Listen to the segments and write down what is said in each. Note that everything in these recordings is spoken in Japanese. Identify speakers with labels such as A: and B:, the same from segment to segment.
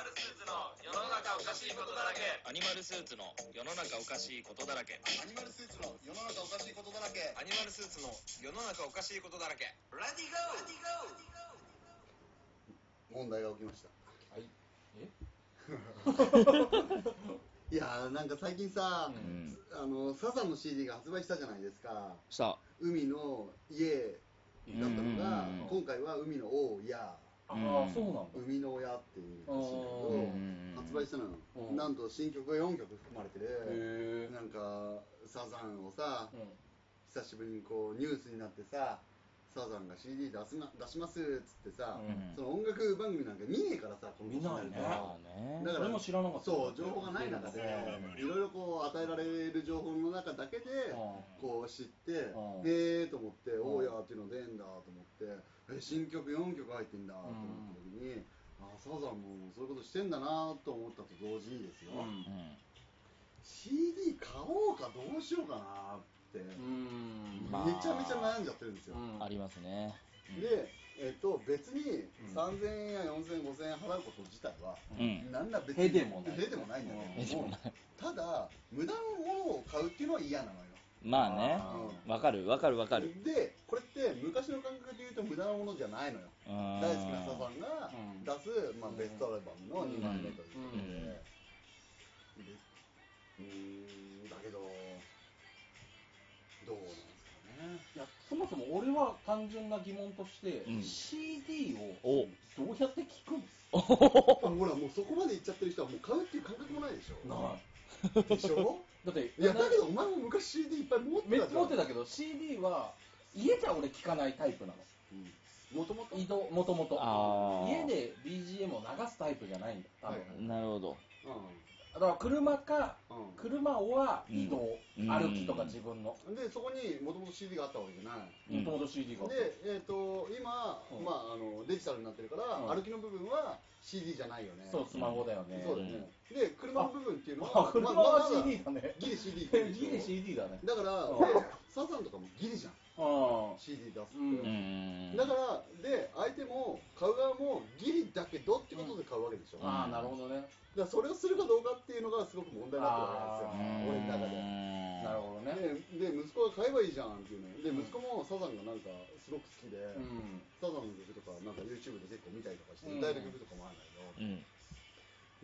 A: マルスーツの世の中おかしいことだらけ。
B: アニマルスーツの世の中おかしいことだらけ。
C: アニマルスーツの世の中おかしいことだらけ。
A: アニマルスーツの世の中おかしいことだらけ。レディゴー
C: 問題が起きました。
D: はい。え？
C: いやーなんか最近さ、
B: ん。
C: あのサザンの CD が発売したじゃないですか。
B: さ
C: 海の家だったのが、今回は海の王や
D: あ
B: うん。
D: あそうなんだ。
C: 海の親っていうらしいんだけ
D: うん
B: うん。
C: ど発売したのよ、
D: うん。
C: なんと新曲が4曲含まれて
D: へ
C: る
D: え
C: なんかサザンをさ、
D: うん。
C: 久しぶりにこうニュースになってさサザンが CD 出すな出しますっつってさ、
B: うん。
C: その音楽番組なんか見ね。えからさこの
D: 見ないね。
C: だから
D: 俺も知らなかった。
C: そう情報がない中で
D: うん。
C: いろいろこう与えられる情報の中だけで
D: うん。
C: こう知って
D: うん。
C: へえと思って
D: ん。
C: おーやーっていうの出んだと思ってえ新曲4曲入ってんだと思った時にあサザンもそういうことしてんだなと思ったと同時にですよ。
D: うん。
B: うん
C: CD 買おうかどうしようかなってめ
D: うん。
B: まあ
C: ちゃめちゃ悩んじゃってるんですよ。
D: うん。
B: ありますね。
C: で、えっと、別に
D: ん
C: 3000円や4000円、5000円払うこと自体は、
B: うん。
C: なんら別に
D: へでもない。
C: へでもないんだけども、ただ、無駄なものを買うっていうのは嫌なのよ。
B: まあね。
C: うん
B: わかるわかるわかる。
C: で、これって昔の感覚で言うと無駄なものじゃないのよ。
B: うん。
C: 大好きなサザンが
D: うん。
C: 出す、まあ、ベストアルバムの2枚目ということで、
B: うん。
C: でうーん、だけど、どうなんですかね。
D: いやそもそも俺は単純な疑問として、
B: うん。
D: CD
B: お
D: をどうやって聞くんです
C: ほら、もうそこまで行っちゃってる人はもう買うっていう感覚もないでしょ。
D: ない
C: でしょ？
D: だって
C: いや、だけどお前も昔 CD いっぱい持って
D: めっちゃ
C: たじゃん。
D: 持ってたけど CD は家じゃ俺聞かないタイプなの。
C: もともと
D: 移動もともと
B: あー。
D: 家で BGM を流すタイプじゃないんだ。多分、
C: はい
B: なるほど
D: だから車か、
C: うん。
D: 車は移動、
B: うん
D: 歩きとか自分の。
C: うん。で、そこにもともと CD があったわけじゃない。
B: うん。
D: もともと CD が
C: で、えっ、と、今、
D: うん。
C: まあ、あの、デジタルになってるから、
D: うん。
C: 歩きの部分は CD じゃないよね。
D: そうスマホだよね、
C: そうだよね。で、車の部分っていうのは、
D: あ車
C: ま
D: は
C: まだ
D: CD だね
C: ギリ CD
D: ギリ CD だね。
C: だから、
D: うん。
C: でサザンとかもギリじゃん。
D: あ
C: CD 出すって。
D: うん。
B: うん。
C: だから、で、相手も、買う側もギリだけどってことで買うわけでしょ。だか
D: ああなるほどね。
C: ら、それをするかどうかっていうのがすごく問題になってるわけですよ。俺の中で。
D: なるほどね。
C: でで息子が買えばいいじゃんっていうねで息子もサザンがなんかすごく好きで、
D: うん。
C: サザンの曲とかなんか YouTube で結構見たりとかして
D: うん。
C: 歌える曲とかもあるんだけど、
B: うん。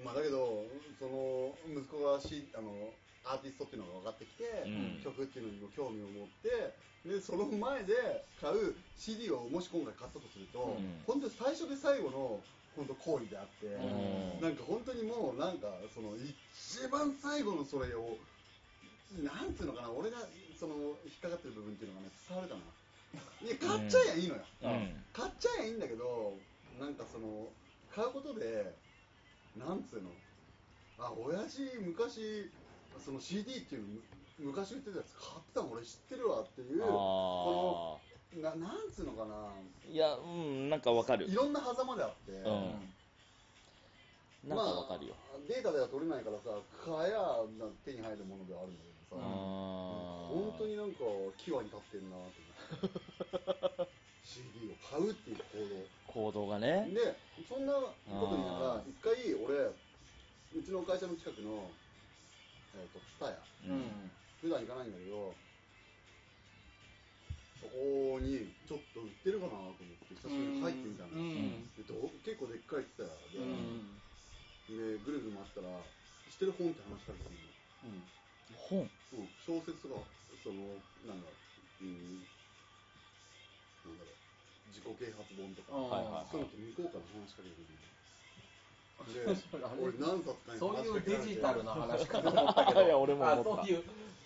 C: まあだけどその息子がしあのアーティストっていうのが分かってきて、
B: うん。
C: 曲っていうのにも興味を持ってでその前で買う CD をもし今回買ったとすると、
B: うん。
C: 本当に最初で最後の本当行為であって、
B: ん。
C: なんか本当にもうなんかその一番最後のそれをなんつうのかな俺がその引っかかってる部分っていうのがね伝わるかな。いや買っちゃえばいいのよ、
B: うん。
C: 買っちゃえばいいんだけどなんかその買うことでなんつうのあ親父昔その CD っていう昔売ってたやつ買ってたの俺知ってるわっていうこ
B: あ
C: のななんつうのかな。
B: あいやうんなんかわかる。
C: いろんな狭間であって、
B: うん。なんかわかるよ、
C: まあ、データでは取れないからさ買えやな手に入るものではあるんだけどさ、
B: あー。
C: 本当になんか際に立ってるなと思って。CD を買うっていう
B: 行動。が
C: 行動
B: ね。
C: でそんなことになら一回俺うちの会社の近くのえっ、とツタヤ
B: うん。
C: 普段行かないんだけどそこにちょっと売ってるかなと思って久しぶりに入ってみたの、
D: うん。
C: 結構でっかいツタヤで、
D: うん。
C: でぐるぐる回ったら知ってる本って話しかけてくる
B: 本
C: の、うん、小説とかそのなんだろう、うん、なんだろう自己啓発本とか、
D: うん
B: はいはい
C: そういうのって向こうから話しかけてくるので俺何冊かに
D: そういうデジタルな話かと思ったけど。
B: いや俺も思った。
D: あそういう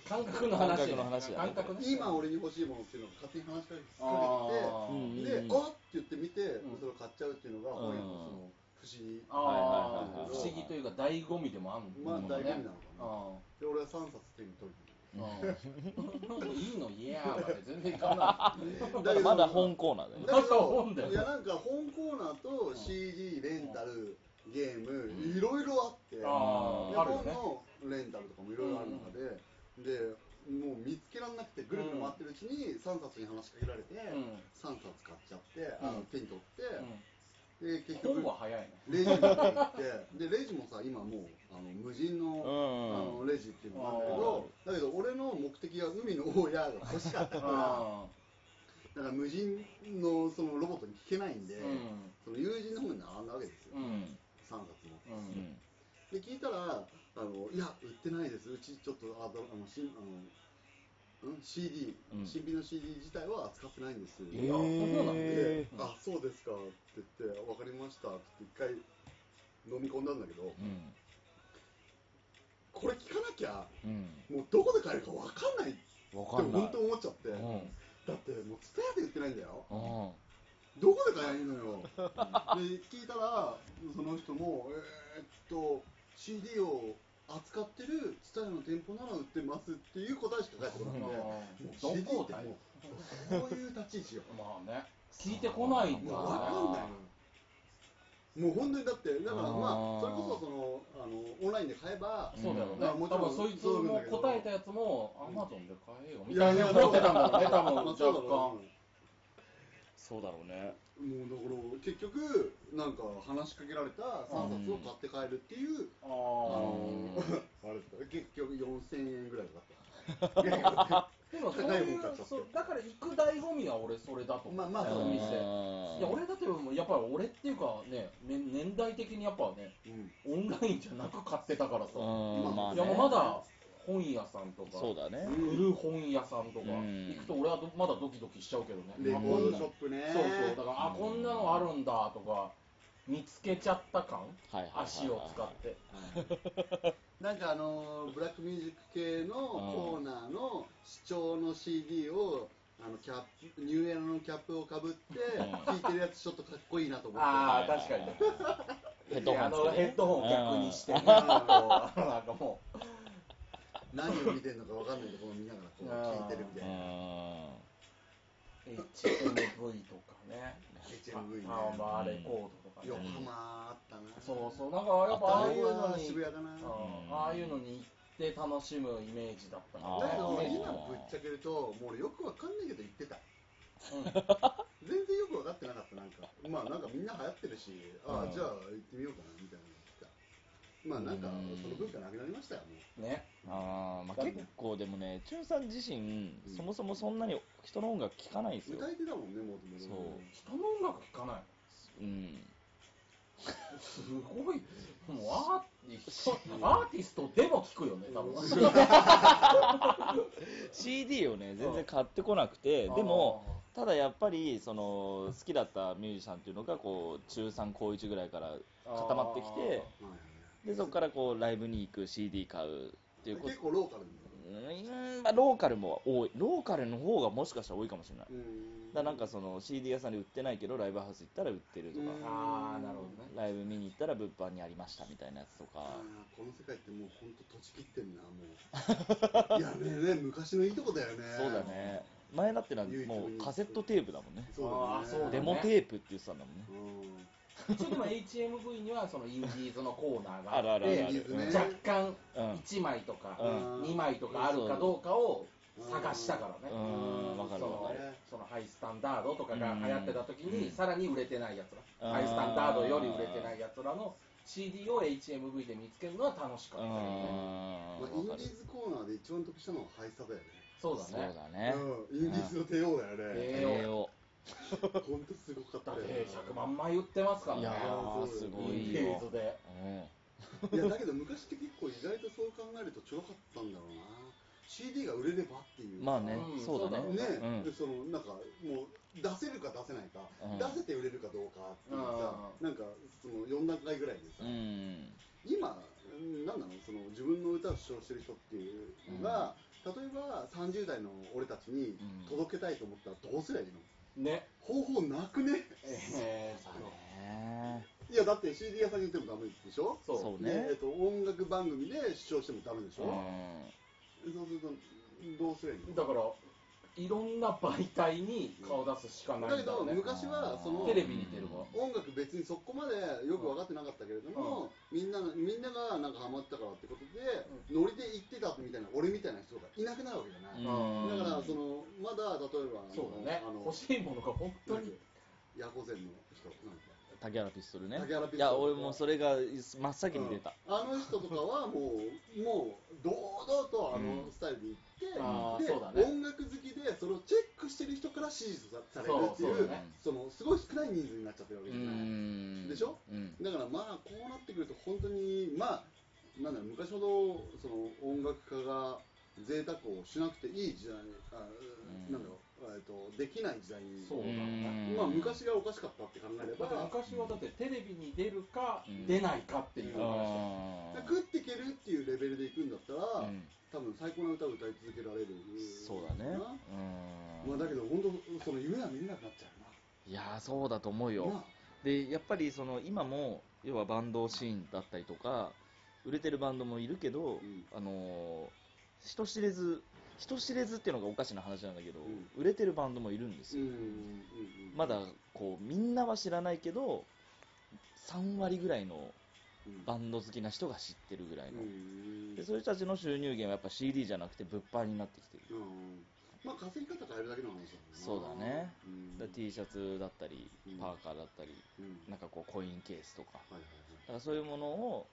D: 感覚の話
B: 感覚の話だね。
D: 感覚ね。
C: 今俺に欲しいものっていうのを勝手に話しかけて
D: あー。
B: うん
C: で、あっって言って見て、
D: うん。
C: それを買っちゃうっていうのが、
B: うん。
C: 本屋のその不思議。
D: あ
B: はいはいはいはい。
D: ー不思議というか醍醐味でもある
C: まあ
D: もん
C: 醍醐味なのか
D: あ
C: で、俺は3冊手に取
D: ーうんいいのいやーまで全然いかな
C: りだけど
B: まだ本コーナーだよ。
C: だけ
D: まだ本だよ
C: ど、いやなんか本コーナーと CD、レンタル、ゲーム、いろいろあって、で
D: あーあるよね。
C: 本のレンタルとかもいろいろある中で、で、もう見つけられなくて、ぐるぐる回ってるうちに3冊に話しかけられて、
D: ん。
C: 3冊買っちゃって、あの手に取って、で結局レジに行ってでレジもさ今もうあの無人の,、
B: うん。
C: あのレジっていうのがあるんだけどだけど俺の目的は海の大家が欲しかったから
D: あ
C: だから無人のそのロボットに聞けないんで、
D: うん。
C: その友人の方に並んだわけですよ、3冊も
D: う
B: うん。ん
C: で聞いたらあのいや売ってないです。うちちょっとあのしあの、うん、CD、
B: うん。
C: 新品の CD 自体は扱ってないんです
B: え
D: いやそうなん
C: で、
B: ー
D: うん
C: あそうですかって言って分かりましたって一回飲み込んだんだけど
B: うん。
C: これ聞かなきゃ
B: うん。
C: もうどこで買えるか分かんないって本当思っちゃって、
B: うん。
C: だってもうツタヤで売ってないんだよ。
B: うん
C: どこで買えばいいのよ。で聞いたらその人もえーっと CD を扱ってるツタヤの店舗なら売ってますっていう答えしか返ってこなくて。もう
D: ど
C: CD ってもうこういう立ち位置よ
D: まあね。聞いてこないんだ。
C: もう分かんない。のもう本当にだってだからまあそれこそそのあのオンラインで買えば
D: そうだよね。
C: まあもちろん
D: 多分そいつも答えたやつもアマゾンで買えよみたいな。思ってたんだろうね。多分若干
B: そうだろうね。
C: もうだから結局なんか話しかけられた3冊を買って帰るっていう
D: あ
C: あのあれですか結局4000円ぐらいかかった。
D: あ でもそういだから行く醍醐味は俺それだと思う。
C: まあまあ
D: その店。
B: うん。
D: いや俺だってもうやっぱり俺っていうかねね年代的にやっぱね
C: うん。
D: オンラインじゃなく買ってたからさ。
B: うん。まあ
D: いやもう
B: ね
D: まだ本屋さんとか
B: そうだね。
C: うん
D: 売る本屋さんとか
B: うん。
D: 行くと俺はどまだドキドキしちゃうけどね。
C: レコードショップね。
D: そうそう。だからあこんなのあるんだとか見つけちゃった感？足を使って。
C: なんかあのーブラックミュージック系のコーナーの視聴の CD をあのキャップニューエラのキャップをかぶって
B: うん。
C: 聴いてるやつちょっとかっこいいなと思って。
D: あー確かに。
B: ヘッドホンね。
D: のヘッドホンを逆にしてね。なんかもう
C: 何を見てるのか分かんないところを見ながらこう聴いてるみたいな。
B: う
D: HMV とかね
C: HMV ね。
D: パーマーレコードとかね。
C: 横浜あったな。
D: そうそうなんかやっぱああいうのに
C: 渋谷だな
D: うん。ああいうのに行って楽しむイメージだった
B: あ
C: だけど今ぶっちゃけるともう俺よく分かんないけど言ってた。
D: うん。
C: 全然よく分かってなかったなんか。まあなんかみんな流行ってるしああ
B: うん
C: じゃあ行ってみようかなみたいなまあなんかその文化なくなりましたよもう
D: ね。
B: あーまあ、結構でもね、チュンさん自身、
C: うん。
B: そもそもそんなに人の音楽聴かないんですよ。
C: 歌えてたもんねもともと
B: そう。
D: 人の音楽聴かない。
B: うん。
D: すごい。もうアーティストアーティストでも聴くよね多分。
B: CD をね、全然買ってこなくて、でも、ただやっぱり、その、好きだったミュージシャンっていうのが、こう、中3、高1ぐらいから固まってきて、で、そこからこう、ライブに行く、CD 買うっていうこと。
C: 結構ローカル
B: うーん、まあ、ローカルも多い。ローカルの方がもしかしたら多いかもしれない。だなんかその CD 屋さんで売ってないけど、ライブハウス行ったら売ってるとか。
C: うん。
D: ああなるほどね。
B: ライブ見に行ったら物販にありましたみたいなやつとか、
C: この世界ってもう本当閉じきってんなもう。いやねね昔のいいとこだよね。
B: そうだね。前だってなんか
C: 唯一無二
B: もうカセットテープだもんね。
C: そうだね。
B: デモテープって言ってたんだもんね。
C: う
D: 一応でも HMV にはそのインディーズのコーナーがあ
B: あるあ
D: って
B: るある。
C: インディーズね
B: うん
D: 若干
B: うん
D: 1枚とか
B: うん。
D: 2枚とかあるかどうかを探したから
B: う
D: ね
B: んわかる
D: その
B: わかる。
D: そのハイスタンダードとかが流行ってた時
B: うん。
D: にさらに売れてないやつら。
B: うん。
D: ハイスタンダードより売れてないやつらの CD を HMV で見つけるのは楽しか
B: う
D: った。よね
C: まあ、インディーズコーナーで一番得したのはハイスタだよね。
B: そう
D: そうだね。
B: だね
C: うん、インディーズの帝王だよね。
D: え
B: 栄養
C: 本当すごかったよ
D: だって100万枚売ってますからね。
B: いやーすごいよ。
D: ディーズで。
B: うん。
C: いやだけど昔って結構意外とそう考えるとちょろかったんだろうな。CD が売れればっていう。
B: まあね
D: うん
B: そうだね。
C: ね、
B: うん。
C: でそのなんかもう出せるか出せないか、
B: うん。
C: 出せて売れるかどうかっていうさ、
D: う
C: なんかその4段階ぐらいでさ、
B: うん。
C: 今うんなんなの？その自分の歌を主張してる人っていうのが、例えば30代の俺たちに
B: うん。
C: 届けたいと思ったらどうすりゃいいの？
D: ね。
C: 方法なくね？
D: えー
B: そうだね。
C: いやだって CD 屋さんに行ってもダメでしょ？
D: そう
B: そう
C: で、えっ
B: ね
C: と、音楽番組で主張してもダメでしょ、
B: うん。
C: そうするとどうすりゃいいの？
D: だからいろんな媒体に顔出すしかない
C: だけど
D: んだよね
C: 昔はその
D: テレビに出るわ
C: 音楽別にそこまでよく分かってなかったけれども、みんなみんながなんかハマったからってことで、ノリで行ってたみたいな俺みたいな人がいなくなるわけじゃない、
B: うん。
C: だからそのまだ例えばあの
D: そうだね。
C: あの
D: 欲しいものが本当に。
C: ヤコゼンの人なんか
B: 竹原ピストルね。
C: 竹原ピストル
B: いや俺もそれが真っ先に出た、
C: あの人とかはもうもう堂々とあの
B: うん。
C: スタイルで行って、
D: あー
C: で音楽好きでそれをチェックしてる人から支持さされるっていうそのすごい少ない人数になっちゃってるわけ
B: う
C: じゃない、
B: ん。
C: でしょ？
B: うん。
C: だからまあこうなってくると本当にまあなんだろう昔ほどその音楽家が贅沢をしなくていい時代にあ、
B: うん
C: なんだろう、えっとできない時代に
D: そうだね。
C: まあ昔がおかしかったって考えれ
D: だって
C: ば
D: 昔はだってテレビに出るか
B: うん。
D: 出ないかっていう話
C: 食っていけるっていうレベルでいくんだったら、
B: うん。
C: 多分最高な歌を歌い続けられる。
B: そうだね。
C: な。
B: うん。
C: まあ、だけど本当その夢は見れなくなっちゃ
B: いやーそうだと思うよ、
C: うな。な
B: でやっぱりその今も要はバンドシーンだったりとか売れてるバンドもいるけど、
C: ん。
B: あのー人知れず人知れずっていうのがおかしな話なんだけど、
C: うん。
B: 売れてるバンドもいるんですよ、
C: うんうんうん
B: まだこうみんなは知らないけど3割ぐらいの
C: うん。
B: バンド好きな人が知ってるぐらいの、
C: うん
B: でそういう人たちの収入源はやっぱ CD じゃなくて物販になってきてる、
C: うん。まあ稼ぎ方変えるだけの話だ
B: そうだね。
C: うん。
B: だ T シャツだったり
C: うん。
B: パーカーだったり
C: うん。
B: なんかこうコインケースとか。
C: はいはい。
B: だからそういうものを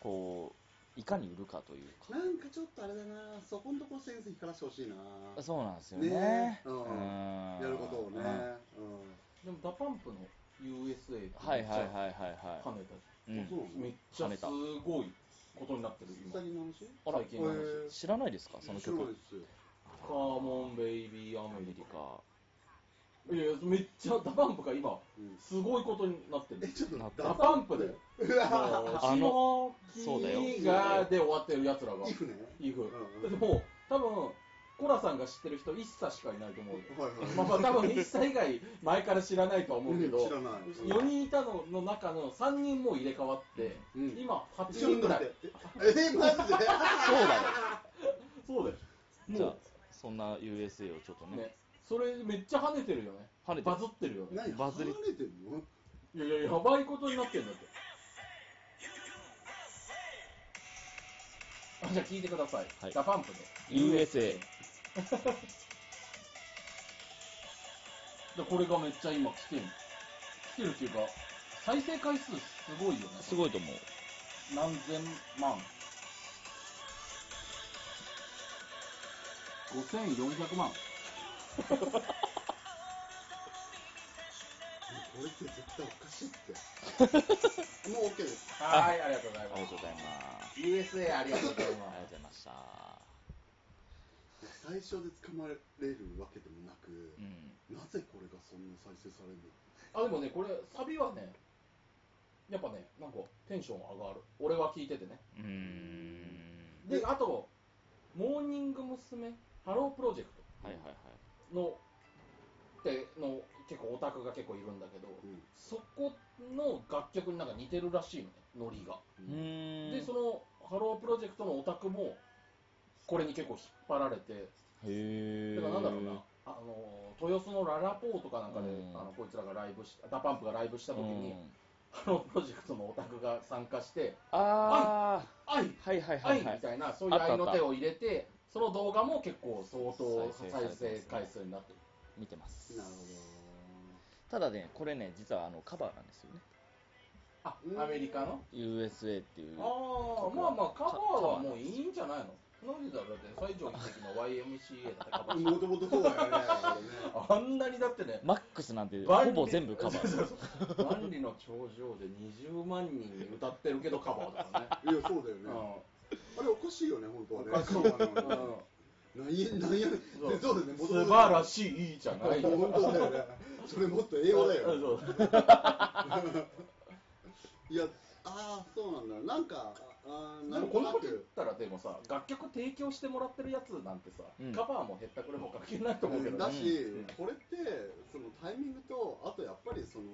B: こういかに売るかというか。
C: はいなんかちょっとあれだな。そこんとこセンス光らしてほしいな。
B: そうなんですよね。
C: ね。うん。
B: うん。
C: やることをね。
B: うん。
D: でも DA PUMP の USA って
B: はいはいはいはいは
D: 跳ねた
B: い、うん。
D: めっちゃすごいことになってる
C: うん
D: 今。
C: 最近の話？
B: あら。
D: 最近の話。
C: へー
B: 知らないですか？その曲。
C: 知らないですよ。
D: Come on baby ア
B: アメ
D: リ
B: カ
D: いやめっちゃ DA PUMP が今
C: うん。
D: すごいことになってる。
C: えちょっと
B: なった
D: DA PUMP で？あの
B: そうだよ
D: がで終わってるやつらが
C: イフね。
D: イフも多分コラさんが知ってる人 ISSA しかいないと思うよ
C: はいはい。
D: まあまあ多分 ISSA 以外前から知らないとは思うけど
C: 知らない。
D: 4人いたのの中の3人もう入れ替わって
C: うん。
D: 今8
C: ちょっと
D: 人ぐらい
C: えマジで？
B: そうだよ。
D: そうだよ。
B: じゃあ
D: も
B: そんな USA をちょっとね
D: それめっちゃ跳ねてるよね。
B: 跳ねてる。
D: バズってるよね。
C: 何
B: バズり。
C: 離れてんの
D: いやいややばいことになってんだってあじゃあ聞いてください、
B: はい。
D: DA PUMP で。
B: USA
D: でこれがめっちゃ今来てる。来てるっていうか再生回数すごいよね。
B: すごいと思う。
D: 何千万。5400万
C: これって絶対おかしいってもう OK です
D: はいありがとうござい
B: ありがとうございます。
D: USA ありがとうござい
B: ありがとう
D: ま
B: ございました
C: 最初で捕まれるわけでもなく、
B: うん。
C: なぜこれがそんな再生されるの？
D: すあでもねこれサビはねやっぱねなんかテンション上がる。俺は聞いててね。
B: うーん。
D: であとモーニング娘。ハロープロジェク
B: はいはいはい。
D: トのっての結構オタクが結構いるんだけど、
C: うん。
D: そこの楽曲になんか似てるらしいのねノリが。
B: うーん。
D: でそのハロープロジェクトのオタクもこれに結構引っ張られて
B: へえ
D: だからなんだろうなあの豊洲のララポーとかなんかで、
B: うん。
D: あのこいつらがライブし DA PUMP がライブした時に、
B: うん。
D: ハロープロジェクトのオタクが参加して
B: あ「
D: あい
B: あはいはいは
D: あ
B: い」いはい。
D: みたいなそういう合いの手を入れてその動画も結構相当再
B: 再生
D: 回数になってる。
B: 見てます。
C: なるほ
B: ただねこれね実はあのカバーなんですよね。
D: あ
C: うん
D: アメリカの
B: ？USA っていう。
D: ああまあまあカバーはもういいんじゃないの？なこと言ったらだって西城秀樹の YMCA だってカバー
C: ど もともとそうだよねあれね。
D: あんなにだってね
B: マックスなんてほぼ全部カバー。
D: 万里の長城で20万人に歌ってるけどカバーだからね。
C: いやそうだよねあれおかしいよね本当はね。
D: おかしい
C: な
D: うん。
C: なんやなんや。
D: そう。
C: でそうだよね
D: 素晴らしいじゃないよ。
C: 本当だよね。それもっと英語だよ
D: そう
C: いやああそうなんだ。なんかあー
D: で
C: なん
D: もことんなこと言っ
C: く
D: たらでもさ楽曲提供してもらってるやつなんてさ、
B: うん。
D: カバーもへったくれも関係ないと思うけどね。
C: だし、
D: うん。
C: これってそのタイミングとあとやっぱりその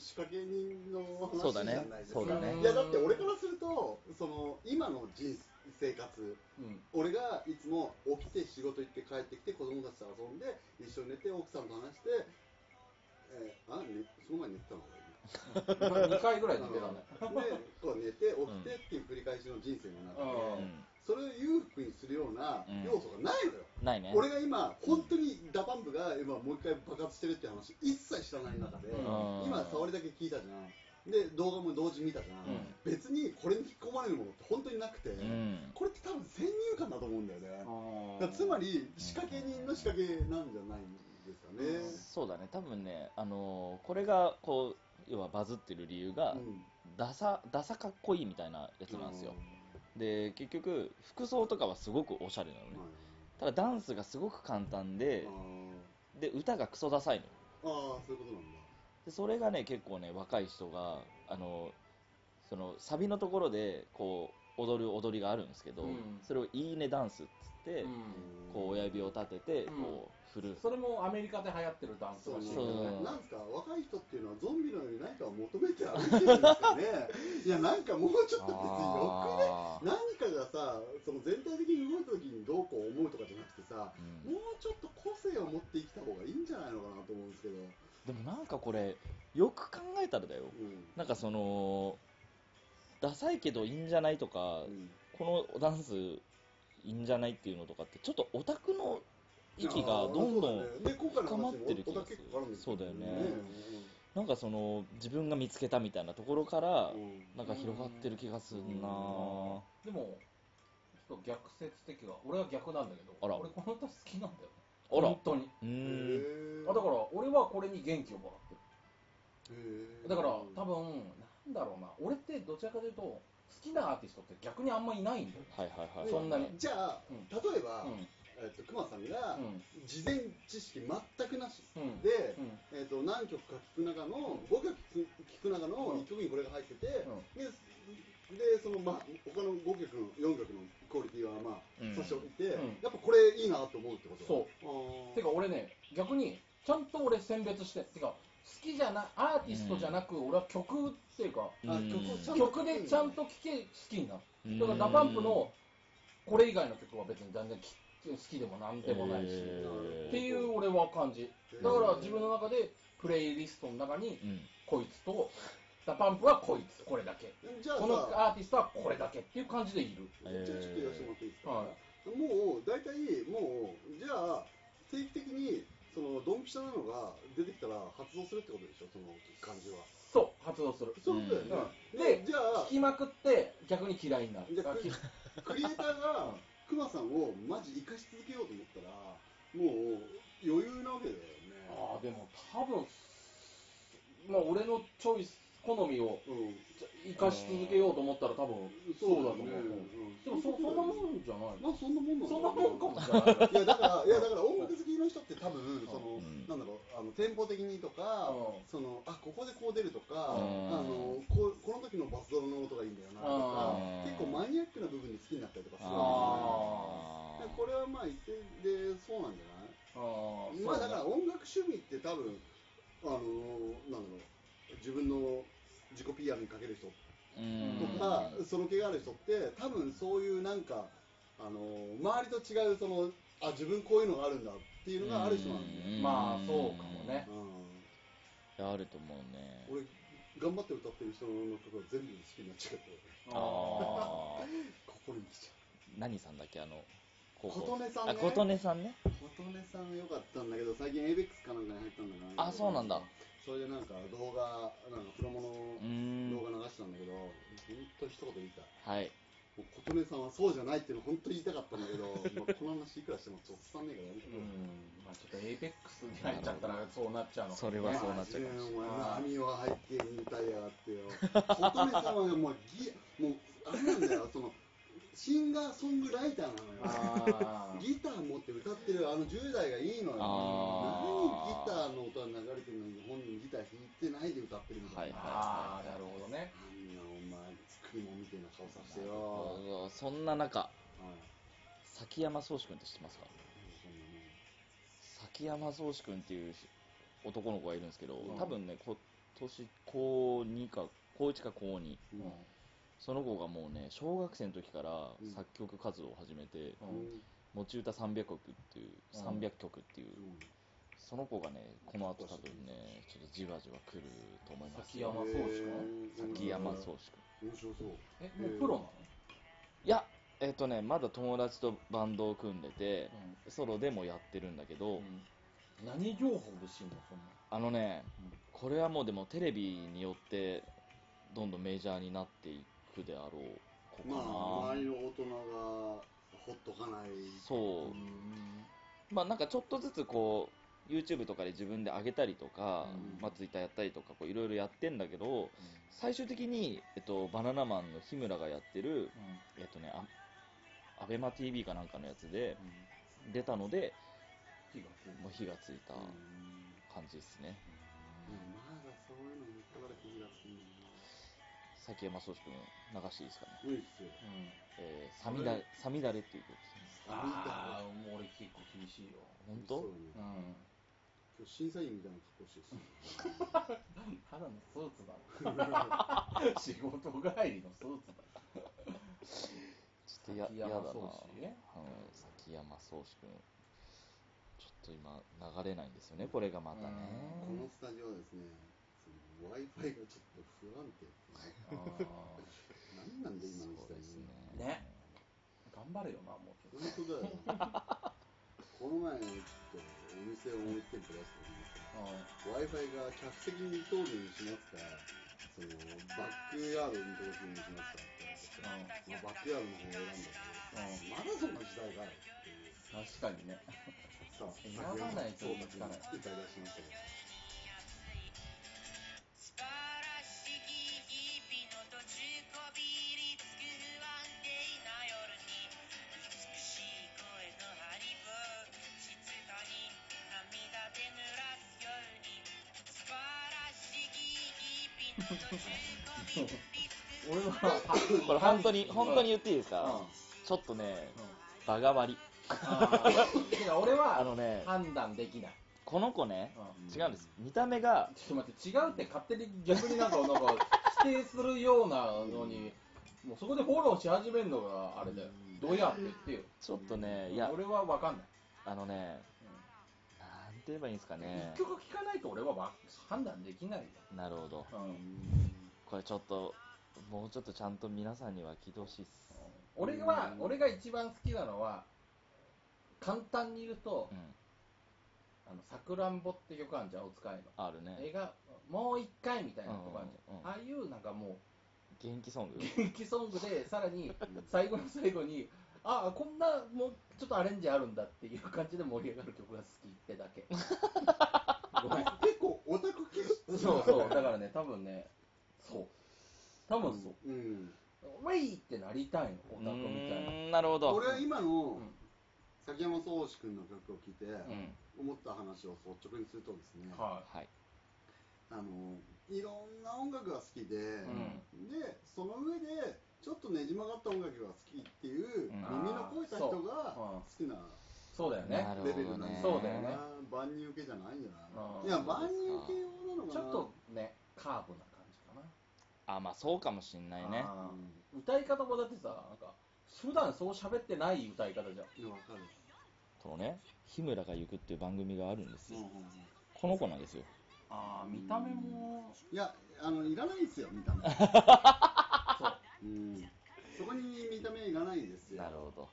C: 仕掛け人の
B: そうだね
C: 話じゃないですか。
B: そうだね。
C: いやだって俺からするとその今の人生活
D: うん。
C: 俺がいつも起きて仕事行って帰ってきて子供たちと遊んで一緒に寝て奥さんと話して、えーあねその前に寝てたの俺
D: 2回ぐらい寝てたね。
C: でこう寝て起きてっていう繰り返しの人生の中で、
B: うん
C: それを裕福にするような
B: うん。
C: 要素がないのよ、
B: ないね。
C: 俺が今本当に DA PUMP が今もう一回爆発してるって話一切知らない中で、
B: うん。
C: 今触りだけ聞いたじゃん。で動画も同時に見たじゃん、
B: うん。
C: 別にこれに引っ込まれるものって本当になくて、
B: うん。
C: これって多分先入観だと思うんだよね、つまり仕掛け人の仕掛けなんじゃないんですかね、
B: そうだね。多分ねあのーこれがこう要はバズってる理由が、
C: うん。
B: ダサダサかっこいいみたいなやつなんですよ、で結局服装とかはすごくおしゃれなのね、ただダンスがすごく簡単で
C: あ
B: で歌がクソダサいの
C: あーそういうことなんだ。
B: でそれがね結構ね若い人があのそのサビのところでこう踊る踊りがあるんですけど、
D: うん。
B: それをいいねダンスっつって、
D: うん。
B: こう親指を立てて
D: うん。
B: こう振る、
D: それもアメリカで流行ってるダンスらしい
C: なんですか若い人っていうのはゾンビのように何かを求めて歩いてるんですかね。いやなんかもうちょっと別によくね。何かがさその全体的に動いた時にどうこう思うとかじゃなくてさ
B: うん。
C: もうちょっと個性を持って生きた方がいいんじゃないのかなと思うんですけど、
B: でもなんかこれよく考えたらだよ。
C: うん。
B: なんかそのダサいけどいいんじゃないとか、
C: うん。
B: このダンスいいんじゃないっていうのとかってちょっとオタクの域がどんどん、深まってる気がするそうだよね。
C: うん。
B: なんかその自分が見つけたみたいなところからなんか広がってる気がするな。
D: でもちょっと逆説的は俺は逆なんだけど
B: あら。
D: 俺この歌好きなんだよ
B: あら。
D: 本当に。
B: うー。ん
D: あだから俺はこれに元気をもらってる。だから多分なんだろうな。俺ってどちらかというと好きなアーティストって逆にあんまいないんだよ
B: はいはいはい。
D: そんなに。
C: じゃあ、
D: うん。
C: 例えば、
D: うん。
C: えっと熊さんが
D: うん。
C: 事前知識全くなし。
D: うん。
C: で、
D: うん。
C: えっと何曲か聴く中の5曲聴く中の1曲にこれが入ってて、
D: 別して。てか好きじゃなアーティストじゃなく、俺は曲っていうか
C: あ
B: うん。
C: 曲をちゃんと
D: 曲でちゃんと聴け好きになる。
B: うん。
D: だから DA PUMP のこれ以外の曲は別に全然き好きでもなんでもないし、
B: えー。
D: っていう俺は感じ。だから自分の中でプレイリストの中に
B: うん。
D: こいつと DA PUMP はこいつこれだけ。
C: じゃあ
D: この
C: さ
D: アーティストはこれだけっていう感じでいる。
C: じゃあちょっと言わせてもらっていいですか、
D: は
C: もう大体もうじゃあ定期的にそのドンピシャなのが出てきたら発動するってことでしょその感じは。
D: そう発動する。
C: そうだよね、
D: うん。
C: で
D: で
C: じゃあ
D: 聴きまくって逆に嫌いになる。
C: じゃあクリエイターが クマさんをマジ生かし続けようと思ったらもう余裕なわけだよね。
D: あーでも多分まあ俺のチョイス好みを
C: うん
D: 生かし続けようと思ったら多分そうだと思う、
C: うん。
D: でもそそんなもんじゃない。
C: まあそんなもん
D: そんなもんかもしれない。
C: いやだからいやだから音楽好きの人って多分その、
B: うん
C: なんだろうあのテンポ的にとか、
D: うん。
C: そのあここでこう出るとか、
B: うん。
C: あのこうこの時のバスドラの音がいいんだよなとか、
B: うん。
C: 結構マニアックな部分で好きになったりとかするん
B: あ
C: でこれはまあ一定でそうなんじゃない？
D: あー。
C: まあだから音楽趣味って多分あのなんだろう自分の自己 PR にかける人。
B: ーうん。
C: とか、その気がある人って多分そういうなんかあの周りと違うそのあ自分こういうのがあるんだっていうのがある人なんだよ、
B: うん。
D: まあそうかもね。
B: あると思うね。
C: 俺頑張って歌ってる人の曲は全部好きになっちゃって。
B: あー。
C: 心に来ちゃ
B: 何さんだっけあの
C: 琴音さんね。
B: あ琴音さんね。
C: 琴音さんよかったんだけど最近 ABEX かなんかに入ったんだな。
B: あそうなんだ
C: それでなんか動画なんかプロモの動画流したんだけど本当に一言言いたい。
B: はい。
C: もう琴音さんはそうじゃないっていうの本当に言いたかったんだけど まあこの話いくらしてもちょっと伝わんねえからやめて
D: まあちょっとエイベックスに入っちゃったらそうなっちゃうのか
B: それはそうなっちゃうか。もしれない
C: お前何を背景に歌いやがってよ琴音さんはもうギもうあれなんだよそのシンガーソングライターなのよ。
D: あー。
C: ギター持って歌ってるあの10代がいいのよ。
B: あー。
C: 何ギターの音が流れてるのに本人ギター弾いてないで歌ってるみたいな、
D: あーなるほどね。
C: あんなお前作り物みたいな顔させて
B: なる
C: よ
B: ほどそんな中
C: はい
B: 崎山宗志君って知ってますか？
C: そんなもん
B: 崎山宗志君っていう男の子がいるんですけど、
D: うん。
B: 多分ね今年高2か高1か高2
C: うん
B: その子がもうね小学生の時から
C: うん。
B: 作曲活動を始めて
D: うん「
B: 持ち歌300曲」っていう
D: うん。
B: 300曲っていう。
C: うん
B: その子がねこの後多分ねちょっとじわじわ来ると思います。
D: 崎山宗志君
B: 崎山宗志君
C: 面白そう。
D: えもうプロなの？
B: いやえっとねまだ友達とバンドを組んでて、ソロでもやってるんだけど、
D: うん。何情報で知んの？そんな。
B: あのね、これはもうでもテレビによってどんどんメジャーになっていくであろう子かな、
C: まあ周りの大人がほっとかない
B: そう、まあなんかちょっとずつこう YouTube とかで自分で上げたりとか、
C: うん。
B: まあ、Twitter やったりとかこういろいろやってんだけど最終的に、えっと、バナナマンの日村がやってるえっとねあアベマ t v かなんかのやつで出たので
D: 火がつい
B: もう火がついた
C: うん。
B: 感じですね、
C: まだそういうのに引っかかれて気がする
B: 崎山宗志君流していいですかね。
C: 無理っすよ。
B: えー、サミダレ、サミダレっていう曲ですね。
D: ああもう俺結構厳しいよ。
B: 本当？
C: そう。ね
D: うん。
C: 今日審査員みたいな格好してる
D: ただのスーツだ 仕事帰りのスーツだ。
B: ちょっとや
D: 崎
B: やだな。うん、崎山宗志君。ちょっと今、流れないんですよね、これがまたね。
C: このスタジオはですね w i f i がちょっと不安定ってい何なんで今の時代に。
D: ねー。頑張れよなもうちょっ
C: 本当だよ。こ の前ちょっとお店をもう一店舗出してす
D: と
C: w i f i が客席に通るようにしますかそのバックヤードに通るようにしますかって言われてバックヤードの方を選んだけどまだそんな時代かよっていう
D: 確かにね。
C: さあ
D: 選ばないと
C: そう
D: つかない
C: 歌い出しましたけど
B: 本当に、本当に言っていいですか、
D: うん
B: ちょっとね、場が悪い。
D: あーてか俺は
B: あのね
D: 判断できない
B: この子ね、
D: うん
B: 違うんです。見た目が、
D: ちょっと待って、違うって勝手に逆になんか、なんか、否定するようなのに、もうそこでフォローし始めるのがあれだよ。どうやって言ってよ。
B: ちょっとね、いや、
D: 俺は分かんない。
B: あのね、なんて言えばいいんですかね
D: 一。曲聴かないと俺はわ判断できないよ。
B: なるほど。
D: うん
B: これちょっと、もうちょっとちゃんと皆さんには聞いてほしいっす。
D: 俺は、俺が一番好きなのは、簡単に言うと
B: う、ん。
D: あの、さくらんぼって曲あるじゃん、お使いの。
B: あるね。
D: 映画、もう一回みたいなとこあるじゃん。
B: うんうんうん
D: ああいうなんかも
B: 元気ソング
D: う、元気ソングで、さらに、最後の最後に、ああ、こんな、もうちょっとアレンジあるんだっていう感じで盛り上がる曲が好きってだけ。ごめん。
C: 結構オタク気質
D: そうそう、だからね、多分ね、そう。多分そう。
C: うん
D: ウェイってなりたいの、オタクみたいな。
B: うーんなるほど。
C: 俺は今の
D: うん
C: 崎山宗志君の曲を聴いて
B: うん。
C: 思った話を率直にするとですね
D: は
B: はい。
C: あのいろんな音楽が好きで、
D: ん
C: でその上でちょっとねじ曲がった音楽が好きっていう、
B: うん
C: 耳の肥えた人が
D: あ
C: 好きな
D: そうだよね
B: な。る
C: レ
B: ほどね。
C: ベルな
D: そうだよね
C: 万人受けじゃないんじゃない
D: うん
C: いや万人受け用なのかな？
D: ちょっとね、カーブな。
B: あ、まあそうかもしんないね。
D: あー歌い方もだってさ、なんか、普段そう喋ってない歌い方じゃん。
C: いやわかる
B: このね、日村が行くっていう番組があるんですよ。
C: うんうんうん
B: この子なんですよ。
D: ああ、見た目も、
C: いやあのいらないですよ見た目
D: そう。
C: うんそこに見た目いらないですよ
B: なるほど。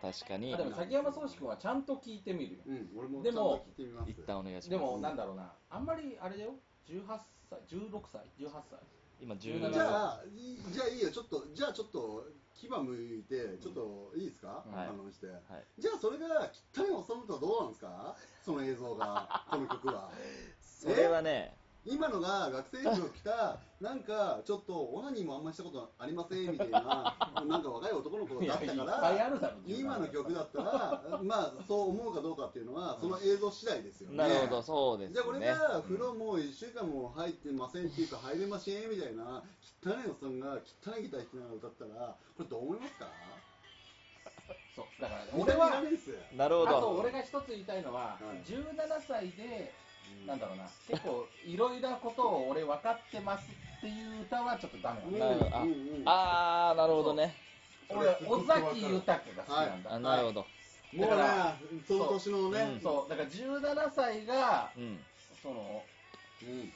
B: 確かに
D: あ、でも崎山宗志君はちゃんと聞いてみるよ。
C: うん俺も
D: でも
C: ちゃんと聞いてみます
B: 一旦お願いします。
D: でも、なんだろうな、あんまりあれだよ、18歳、16歳、18歳。
B: 今
D: 17
B: 17
C: じゃあいじゃあいいよ。ちょっとじゃあちょっと牙向いてちょっといいですか、
B: はい。
C: 反応して、
B: はい。
C: じゃあそれが汚いおっさんとはどうなんですか？その映像が。この曲は。
B: それはね、
C: 今のが学生服を着たなんかちょっとオナニーもあんまりしたことありませんみたいな なんか若い男の子だったから
D: るだろ、
C: 今の曲だったらまあそう思うかどうかっていうのはその映像次第ですよね
B: なるほど、そうですね。
C: じゃあこれが風呂もう1週間も入ってませんっていうか入れませんみたいな汚いおっさんが汚いギター弾きながら歌ったらこれどう思いますか？
D: そう。だから、
C: 俺
D: 俺は
C: な
B: るほど。
D: あと俺が一つ言いたいのは、
C: はい
D: 17歳で、なんだろうな、結構いろいろなことを俺分かってますっていう歌はちょっとダメ
C: うん
D: なの。
B: なるほどあ
C: うんうん。
B: あー、なるほどね。
D: 俺、尾崎豊が好きなんだ。
B: あなるほど。
C: もうね
D: だから
C: その年のね。
B: うん。
D: そう、だから17歳が、
B: うん。
D: その、
C: うん。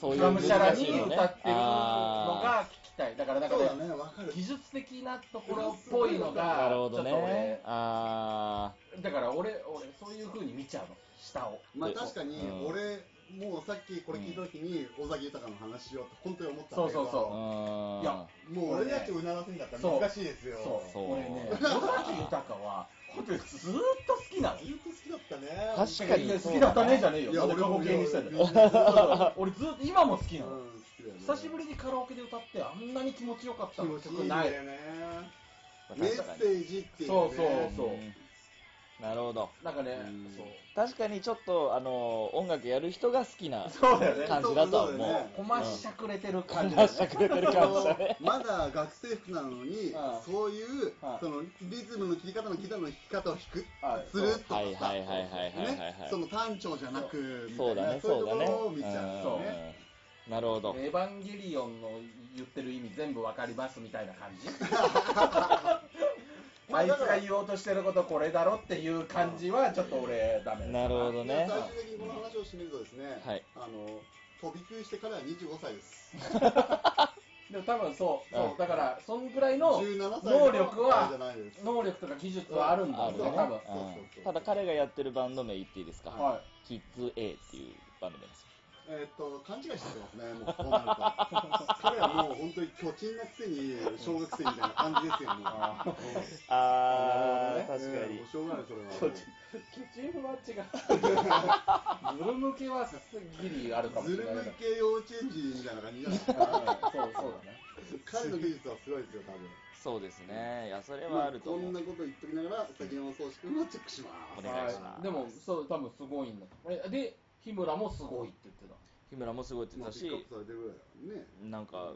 B: そういう
D: がむしゃらに
B: 難しいのね
D: 歌ってるの
B: あ
D: が聞きたい。だからなんか
C: そうだ
D: ね
C: ねわかる。
D: 技術的なところっぽいのが
B: なるほど
D: ちょっと
B: ね。あ
D: 俺だから俺俺そういう風に見ちゃうの下を。
C: まあ確かに
B: うん。
C: 俺もうさっきこれ聞いた時に尾崎豊の話しようって本当に思ったんだけど。
D: そうそうそ
B: ー。う。
D: いや
C: もう俺たちをうならせんかった。ら難しいですよ。
D: そう。
B: そう。
D: 俺ね尾崎豊は本当にずーっと好きなの
C: ずっと好きだったね。
B: 確かに。
D: 好きだったねじゃねえよ。
C: いや
D: なんで過去形にしてん
C: 俺も
D: 俺ずっと今も好きなの。久しぶりにカラオケで歌ってあんなに気持ちよかった
C: 気持ちいい
D: 曲ない
C: メッセージっていうね。
D: そうそうそう。
B: うんなるほど。
D: なんかね
B: 確かにちょっと、あの、音楽やる人が好きな
D: そうだよね
B: 感じだとは思う。
C: そうだよね
D: こましゃくれてる
B: か
D: 感じだよね
B: ましゃくれてる感じだね。
C: まだ学生服なのに
D: ああ
C: そういうそのリズムの切り方のギターの弾き方を弾く
D: あ
C: するとかさ
B: はいはいはいはいはいはいはい
C: ねその単調じゃなくみた
B: そうだね、
C: いなそういうとこ
B: そうだね。
C: ろを見ちゃうよね
B: うんなるほど。
D: エヴァンゲリオンの言ってる意味全部わかりますみたいな感じあいつが言おうとしてることこれだろっていう感じはちょっと俺ダメだ
B: な。るほどね。
C: 最終的にこの話を締めるとですね、
B: はい。
C: あの飛び食いして彼は25歳です。
D: でも多分そうそう
B: うん
D: だからそんぐらいの
C: 17歳
D: 能力は能力とか技術はあるんだ
B: あるね
D: ろうね多分。
B: ただ彼がやってるバンド名言っていいですか、
D: は
B: キッズ A っていうバンド名です。
C: えーっと勘違いしてますねもう こうなると。彼はもう本当に巨人なくせに小学生みたいな感じですよもう。
D: あー。
B: あ確かに。
C: ねもう。しょうがないそれは。
D: 巨人は違う。ズル向けはギリあるかもし
C: ズル
D: れな。い
C: 向け幼稚園児みたいな感じじゃないですか
D: うんそうそうだね
C: 彼の技術はすごいですよ多分。
B: そうですね。いや、それはあると。
C: こんなこと言っときながら先の宗志君をチェックします。
B: お願いします。
D: はい。でもそう多分すごいんだ。えで日村もすごいって言ってた。
B: 日村もすごいって言ってたし
C: ね。
B: なんか、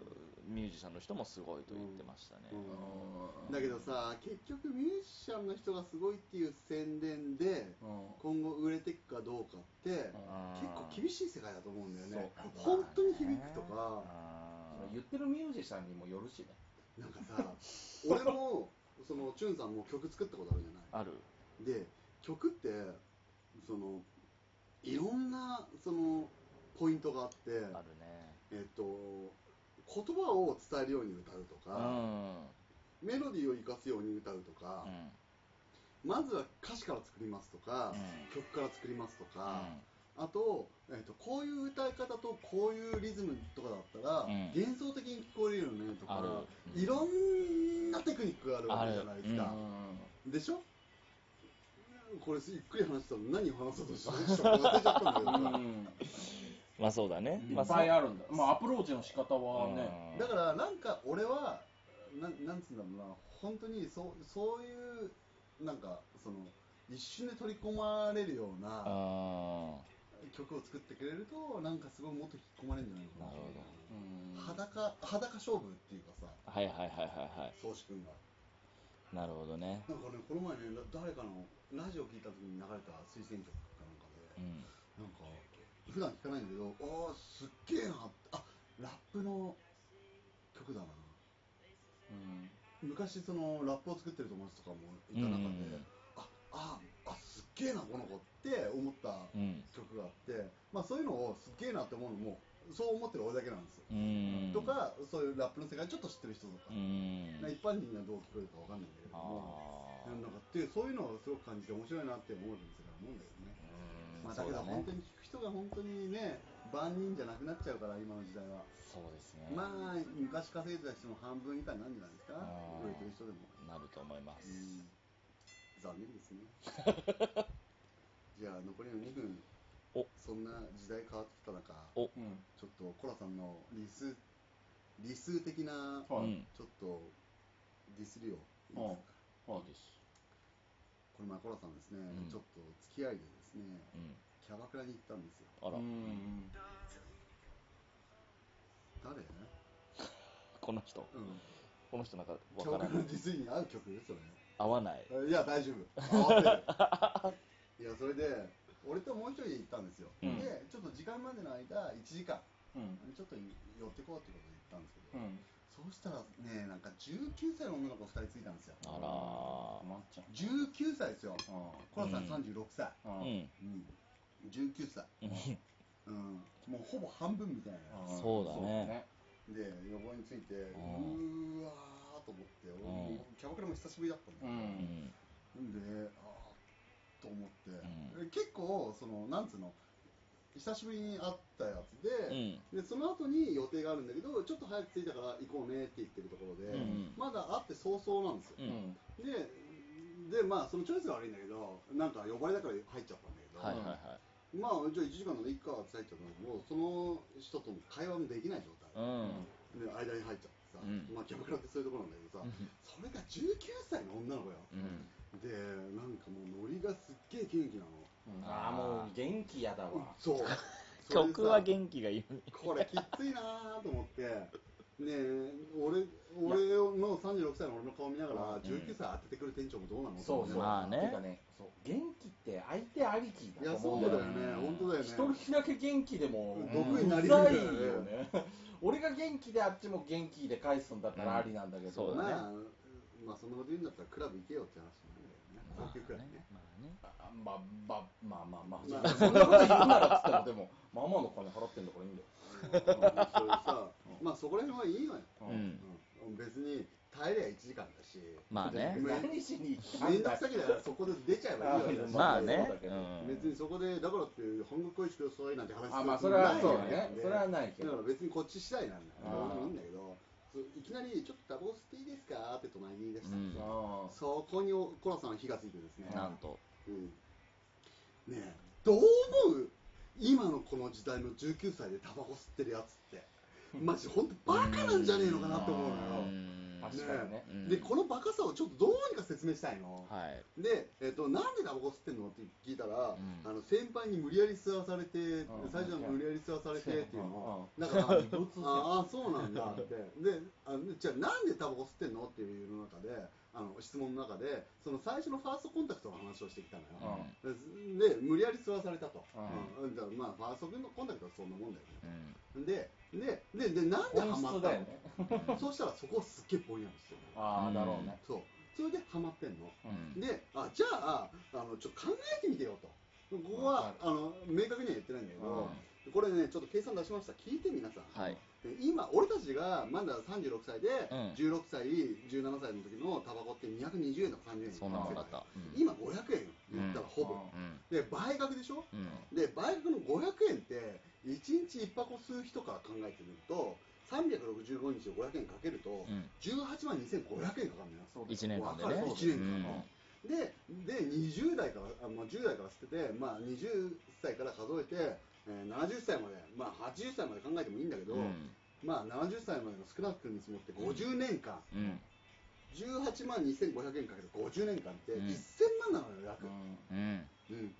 B: ミュージシャンの人もすごいと言ってましたね。
C: うん。だけどさ結局ミュージシャンの人がすごいっていう宣伝で
D: うん。
C: 今後売れていくかどうかって
D: うん。
C: 結構厳しい世界だと思うんだよね。本当に響くとか。
D: 言ってるミュージシャンにもよるしね。
C: なんかさ 俺もそのチュンさんも曲作ったことあるじゃない。
B: ある。
C: で曲ってそのいろんなそのポイントがあって
B: あるね。
C: えっと言葉を伝えるように歌うと
B: う
C: か、
B: ん。
C: メロディーを生かすように歌うとか
B: う、ん。
C: まずは歌詞から作りますとか、
B: うん。
C: 曲から作りますとか、
B: うん。
C: あと,、えっとこういう歌い方とこういうリズムとかだったら、
B: うん。
C: 幻想的に聞こえるよねとか、いろんなテクニックがあるわけじゃないですか、でしょ？これゆっくり話したら何を話そうとしたの忘れちゃったんだけどさ、
D: うん。
B: まあそうだね。
D: いっ
B: まあ
D: ぱいあるんだ。まあアプローチの仕方はね。
B: うん。
C: だからなんか俺はなんなんつうんだろうな。本当にそうそういうなんかその一瞬で取り込まれるような
B: あ
C: 曲を作ってくれるとなんかすごいもっと引き込まれるんじゃないのかな。
B: なるほど。
D: うん
C: 裸裸勝負っていうかさ。
B: ーはいはいはいはいはい。
C: 宗志君が。
B: なるほどね。
C: なんかねこの前ねだ誰かのラジオ聞いた時に流れた推薦曲かなんかで、
B: うん。
C: なんか普段聞かないんだけどああすっげえなあラップの曲だな
D: うん
C: 昔そのラップを作ってる友達とかもいた中で、
B: うん
C: あああすっげえなこの子って思った
B: うん。
C: 曲があって、まあ、そういうのをすっげえなって思うのもそう思ってる俺だけなんですよ、
B: うん。
C: とかそういうラップの世界ちょっと知ってる人とか、
B: うん。
C: 一般人にはどう聞こえるかわかんないんだけども
B: あ
C: なんかっていうそういうのをすごく感じて面白いなって思う世界だと思うんだよね、
B: ー
C: まあ、だけど本当に聞く人が本当にね万人じゃなくなっちゃうから今の時代は。
B: そうですね。
C: まあ昔稼いでた人の半分以下になるんじゃないですか？売れてる人でも。
B: なると思います。
C: うん。残念ですね。じゃあ残りの2分。
B: お。
C: そんな時代変わってきた中
B: お。
D: うん
C: ちょっとコラさんの理数理数的な
D: はい。
B: うん。
C: ちょっとディスりをいい
D: うん
C: ですか？
D: はい
B: いいです。
C: これ前コラさんですね、
B: うん。
C: ちょっと付き合いでですね
B: うん。
C: キャバクラに行ったんですよ。
B: あら。
D: う、ん。
C: 誰？
B: この人。
C: うん。
B: この人なんかわからない。
C: のディスりに合う曲それ
B: 合わない。
C: いや大丈夫。合わせる。いやそれで俺ともう一人で行ったんですよ、
B: うん。
C: でちょっと時間までの間1時間。
D: うん。
C: ちょっと寄ってこうってことで行ったんですけど、
D: うん
C: そうしたらねなんか19歳の女の子2人ついたんですよ。
B: あら
D: まっちゃん
C: 19歳ですよ。
D: う
C: コラさん
B: うん
C: 36歳、
B: う
D: ん。うん。
B: ん。
C: うん、19歳、
B: うん。
C: うん、もうほぼ半分みたいな、
B: そうだね。
C: で横についてう
B: うん。
C: ーわーと思って俺キャバクラも久しぶりだったんだ
D: う
C: けど、
B: うん。ん
C: であーと思って、
B: う
C: 結構そのなんつうの久しぶりに会ったやつ
B: う
C: で,、
B: ん。
C: でその後に予定があるんだけどちょっと早く着いたから行こうねって言ってるところで、
B: うん。
C: まだ会って早々なんですよ、
B: うん。
C: ででまあそのチョイスが悪いんだけどなんか呼ばれたから入っちゃったんだけど、
B: はいはいはい。
C: まあじゃあ1時間ならいいかって入っちゃったんだけどその人とも会話もできない状態、
B: うん。
C: で間に入っちゃってさ、
B: うん。
C: まあキャバクラってそういうところなんだけどさ、
B: うん。
C: それが19歳の女の子よ、
B: うん。
C: でなんかもうノリがすっげえ元気なの。
D: んああもう元気やだわ。
C: そう。
B: 曲は
C: 気
B: 元気がいい
C: これきついなと思って。ねえ俺俺の36歳の俺の顔見ながら19歳当ててくる店長もどうなの？
D: そうそう、
B: まあね。
D: てかねそう。元気って相手ありき
C: いや
D: だと
C: そうだよ
D: 思うんだよね。
C: ね本当だよね。
D: 一人だけ元気でも
C: 毒
B: に
C: なり
D: うざいよね。俺が元気であっちも元気で返すんだったらありなんだけど、
B: そうだね
C: まあまあそんなこと言うんだったらクラブ行けよって話なんだよね。高級クラブね。
B: まあね。
D: あまあまあまあまあまあ、
C: まあ
D: そんなこと言うならっつってもでもまあまあの金払ってんだからいいんだよ。
C: うん。それさまあそこら辺はいいのよ、
B: うん。
C: うん、別に耐えりゃ1時間だし。
B: まあね。
C: め
D: 何しに行った
C: めん
D: んだ
C: どくさければそこで出ちゃえばいいわけだし。
B: まあね。
D: そうだけど
B: うん。
C: 別にそこでだからって半額返してくださいなんて話
D: あまあそれはそうね。それはないけど。
C: だから別にこっち次第なんだ
D: あー
C: どうでもいいんだけど。そういきなりちょっとタバコ吸っていいですかって隣に言い出した。ん。ですよ、
D: あ
C: そこにコラさんは火がついてですね。
B: なんと
C: うん。ねえ。どう思う？今のこの時代の19歳でタバコ吸ってるやつって。マジ本当バカなんじゃねえのかなって思うのよ。
D: ね
B: うん。
C: でこのバカさをちょっとどうにか説明したいの、
B: はい。
C: で、えっとなんでタバコ吸ってんのって聞いたら、
B: うん。
C: あの先輩に無理やり吸わされて、
D: ん。
C: 最初は無理やり吸わされてっていうの、
D: うん。
C: だから ああそうなんだって。であじゃあなんでタバコ吸ってんの？っていうの中であの質問の中でその最初のファーストコンタクトの話をしてきたのよ、で無理やり吸わされたと、
D: う
C: うん。だからまあファーストコンタクトはそんなもんだよ
B: うん。
C: ねででででなんでハマったの、
D: ね。
C: そうしたらそこはすっげえぼんやりしてる
D: ああだろうね。
C: そう。それでハマってんの、
B: うん。
C: であじゃああのちょっと考えてみてよと。ここはあの明確には言ってないんだけど、これねちょっと計算出しました。聞いて皆さん、
B: はい。
C: で今俺たちがまだ36歳で、
B: うん。
C: 16歳17歳の時のタバコって220円とか30円
B: そんなもんだ。ったうん
C: 今500円言ったらほぼ、
B: うん。
C: で倍額でしょ？
B: うん。
C: で倍額の500円って1日1箱吸う人から考えてみると365日を500円かけると、
B: うん。
C: 18万2500円かかるのよ。
D: そう
B: 一年間でね。
C: わかる一年間。
B: うん。
C: でで20代からあ、まあ、10代から吸ってて、まあ、20歳から数えて、えー70歳まで、まあ、80歳まで考えてもいいんだけど、
B: うん
C: まあ、70歳までの少なく見積もって50年間、
B: うん。
C: 18万2500円かける50年間って
B: うん。
C: 1000万なのよ約、
B: うん。
C: うん。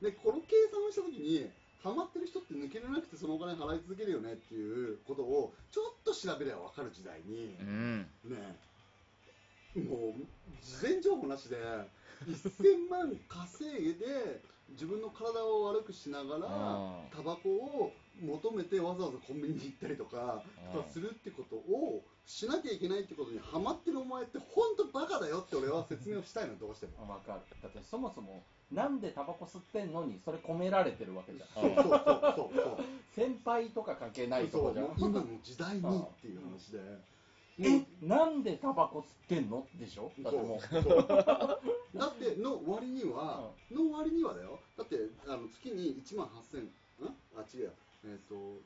C: でこの計算をした時にハマってる人って抜けれなくてそのお金払い続けるよねっていうことをちょっと調べれば分かる時代に、
B: うん。
C: ね。もう事前情報なしで1000万稼いで自分の体を悪くしながら
B: うん。
C: タバコを求めてわざわざコンビニに行ったりとか
B: うん。
C: とかするってことをしなきゃいけないってことにハマってるお前って本当バカだよって俺は説明をしたいのどうしても。
D: わかる。だってそもそもなんでタバコ吸ってんのにそれ込められてるわけじゃん。
C: そうそうそうそうそう。
D: 先輩とか関係ないと
C: そう
D: こじゃん。
C: 今の時代にっていう話で。
D: えなんでタバコ吸ってんの？でしょ？だってもう。
C: そう。そうだっての割には、の割にはだよ。だってあの月に1万8000ん？あ違うやえっ、と